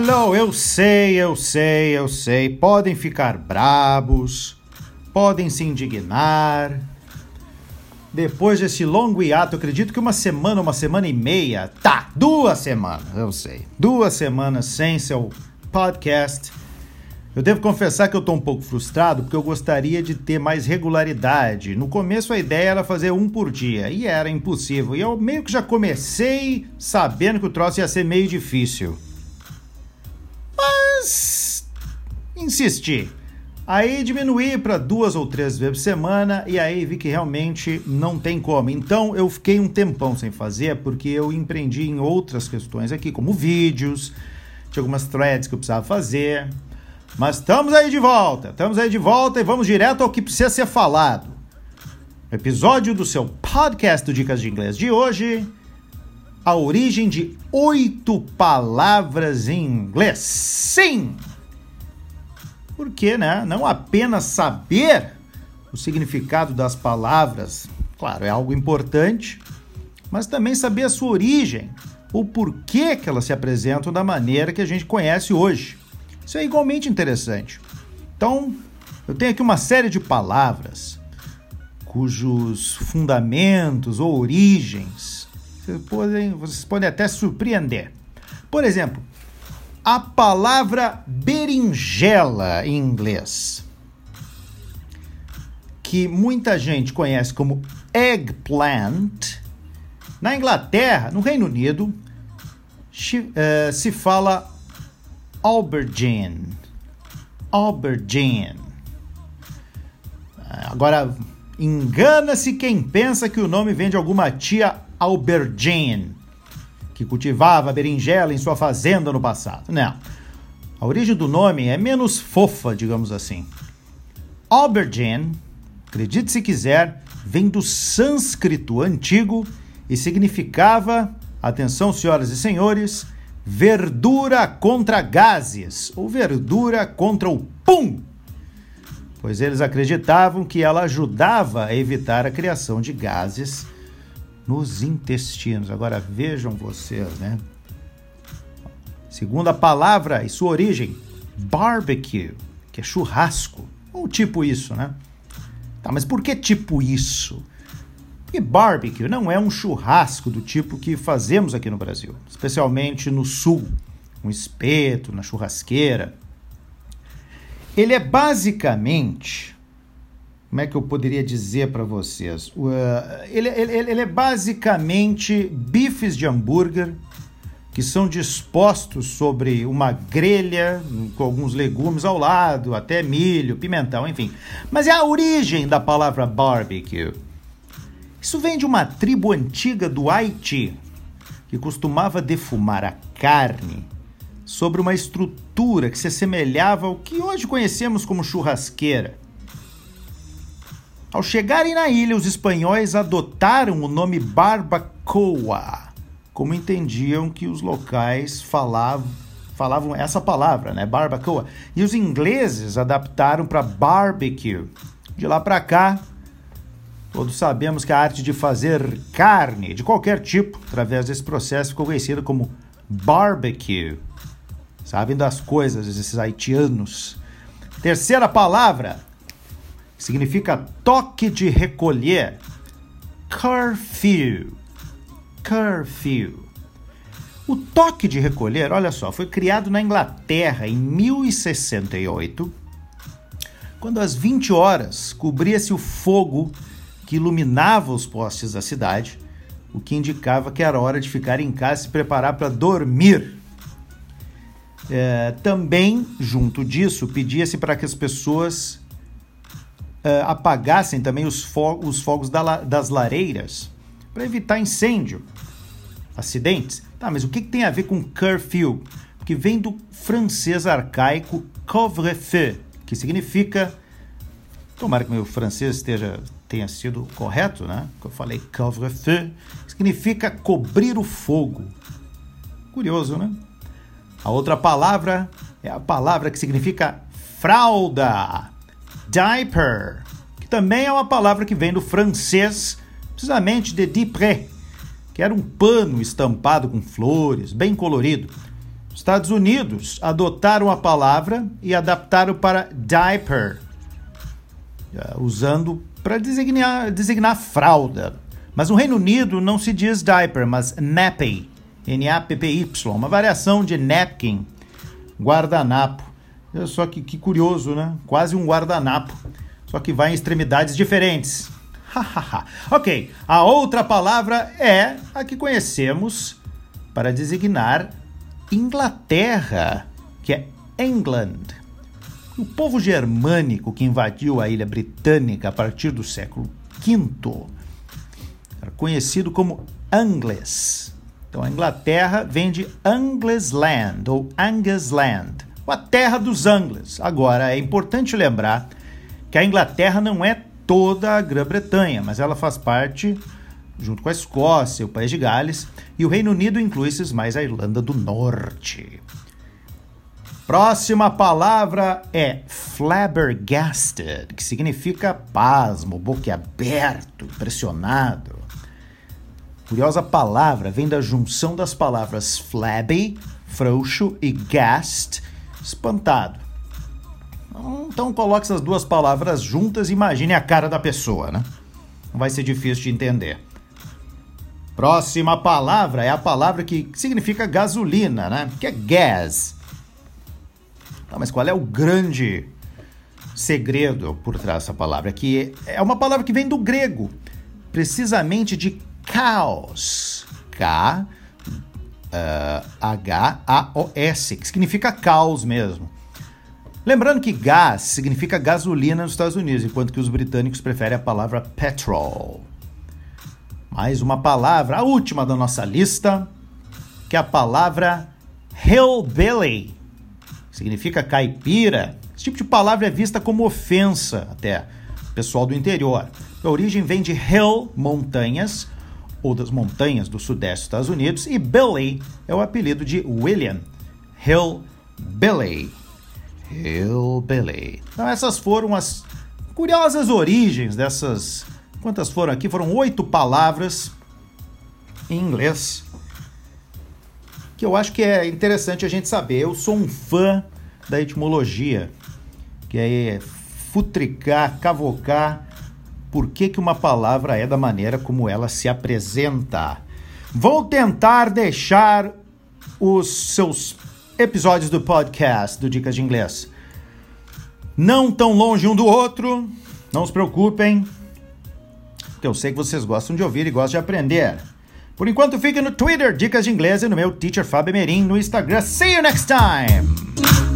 Hello, eu sei, eu sei, eu sei. Podem ficar brabos, podem se indignar. Depois desse longo hiato, acredito que uma semana, uma semana e meia, tá, duas semanas, eu sei. Duas semanas sem seu podcast. Eu devo confessar que eu tô um pouco frustrado porque eu gostaria de ter mais regularidade. No começo a ideia era fazer um por dia e era impossível. E eu meio que já comecei sabendo que o troço ia ser meio difícil. Mas insisti. Aí diminuí para duas ou três vezes por semana e aí vi que realmente não tem como. Então eu fiquei um tempão sem fazer porque eu empreendi em outras questões aqui, como vídeos, tinha algumas threads que eu precisava fazer. Mas estamos aí de volta, estamos aí de volta e vamos direto ao que precisa ser falado. Episódio do seu podcast do Dicas de Inglês de hoje a origem de oito palavras em inglês. Sim! Porque, né? Não apenas saber o significado das palavras, claro, é algo importante, mas também saber a sua origem, o porquê que elas se apresentam da maneira que a gente conhece hoje. Isso é igualmente interessante. Então, eu tenho aqui uma série de palavras cujos fundamentos ou origens vocês podem, vocês podem até surpreender. Por exemplo, a palavra berinjela em inglês, que muita gente conhece como eggplant, na Inglaterra, no Reino Unido, eh, se fala aubergine. Aubergine. Agora, engana-se quem pensa que o nome vem de alguma tia aubergine, que cultivava berinjela em sua fazenda no passado. Não. A origem do nome é menos fofa, digamos assim. Aubergine, acredite se quiser, vem do sânscrito antigo e significava, atenção senhoras e senhores, verdura contra gases ou verdura contra o pum, pois eles acreditavam que ela ajudava a evitar a criação de gases nos intestinos. Agora vejam vocês, né? Segunda palavra e sua origem, barbecue, que é churrasco. Ou tipo isso, né? Tá, mas por que tipo isso? Porque barbecue não é um churrasco do tipo que fazemos aqui no Brasil, especialmente no sul, um espeto, na churrasqueira. Ele é basicamente como é que eu poderia dizer para vocês? Uh, ele, ele, ele é basicamente bifes de hambúrguer que são dispostos sobre uma grelha com alguns legumes ao lado, até milho, pimentão, enfim. Mas é a origem da palavra barbecue. Isso vem de uma tribo antiga do Haiti que costumava defumar a carne sobre uma estrutura que se assemelhava ao que hoje conhecemos como churrasqueira. Ao chegarem na ilha, os espanhóis adotaram o nome barbacoa, como entendiam que os locais falavam, falavam essa palavra, né, barbacoa. E os ingleses adaptaram para barbecue. De lá para cá, todos sabemos que a arte de fazer carne de qualquer tipo, através desse processo, ficou conhecida como barbecue. Sabem das coisas esses haitianos. Terceira palavra, significa toque de recolher. Curfew. Curfew. O toque de recolher, olha só, foi criado na Inglaterra em 1068, quando às 20 horas cobria-se o fogo que iluminava os postes da cidade, o que indicava que era hora de ficar em casa e se preparar para dormir. É, também, junto disso, pedia-se para que as pessoas uh, apagassem também os, fo os fogos da das lareiras para evitar incêndio, acidentes. Tá, mas o que, que tem a ver com curfew? Que vem do francês arcaico couvre-feu, que significa. Tomara que meu francês esteja, tenha sido correto, né? Que eu falei couvre-feu, significa cobrir o fogo. Curioso, né? A outra palavra é a palavra que significa fralda diaper, que também é uma palavra que vem do francês, precisamente de dipré, que era um pano estampado com flores, bem colorido. Estados Unidos adotaram a palavra e adaptaram para diaper, eh, usando para designar, designar fralda. Mas no Reino Unido não se diz diaper, mas nappy, N-A-P-P-Y, uma variação de napkin, guardanapo. Só que, que curioso, né? Quase um guardanapo, só que vai em extremidades diferentes. ok, a outra palavra é a que conhecemos para designar Inglaterra, que é England. O povo germânico que invadiu a ilha britânica a partir do século V era conhecido como Angles. Então a Inglaterra vem de Anglesland ou Angusland, a terra dos Angles. Agora é importante lembrar que a Inglaterra não é toda a Grã-Bretanha, mas ela faz parte junto com a Escócia, o País de Gales, e o Reino Unido inclui-se mais a Irlanda do Norte. Próxima palavra é flabbergasted, que significa pasmo, boquiaberto, impressionado. Curiosa palavra, vem da junção das palavras flabby, frouxo, e gast, espantado. Então coloque essas duas palavras juntas e imagine a cara da pessoa, né? Não vai ser difícil de entender. Próxima palavra é a palavra que significa gasolina, né? Que é gas. Tá, mas qual é o grande segredo por trás dessa palavra? Que é uma palavra que vem do grego, precisamente de caos. K H-A-O-S, que significa caos mesmo. Lembrando que gás significa gasolina nos Estados Unidos, enquanto que os britânicos preferem a palavra petrol. Mais uma palavra, a última da nossa lista, que é a palavra hillbilly. Significa caipira. Esse tipo de palavra é vista como ofensa até pessoal do interior. A origem vem de hill, montanhas, ou das montanhas do sudeste dos Estados Unidos, e Billy é o apelido de William Hillbilly. Hillbilly. Então essas foram as curiosas origens dessas Quantas foram aqui? Foram oito palavras em inglês que eu acho que é interessante a gente saber. Eu sou um fã da etimologia, que é futricar, cavocar por que, que uma palavra é da maneira como ela se apresenta. Vou tentar deixar os seus episódios do podcast do Dicas de Inglês não tão longe um do outro. Não se preocupem, porque eu sei que vocês gostam de ouvir e gostam de aprender. Por enquanto, fique no Twitter, Dicas de Inglês, e no meu Teacher Fábio Merim no Instagram. See you next time!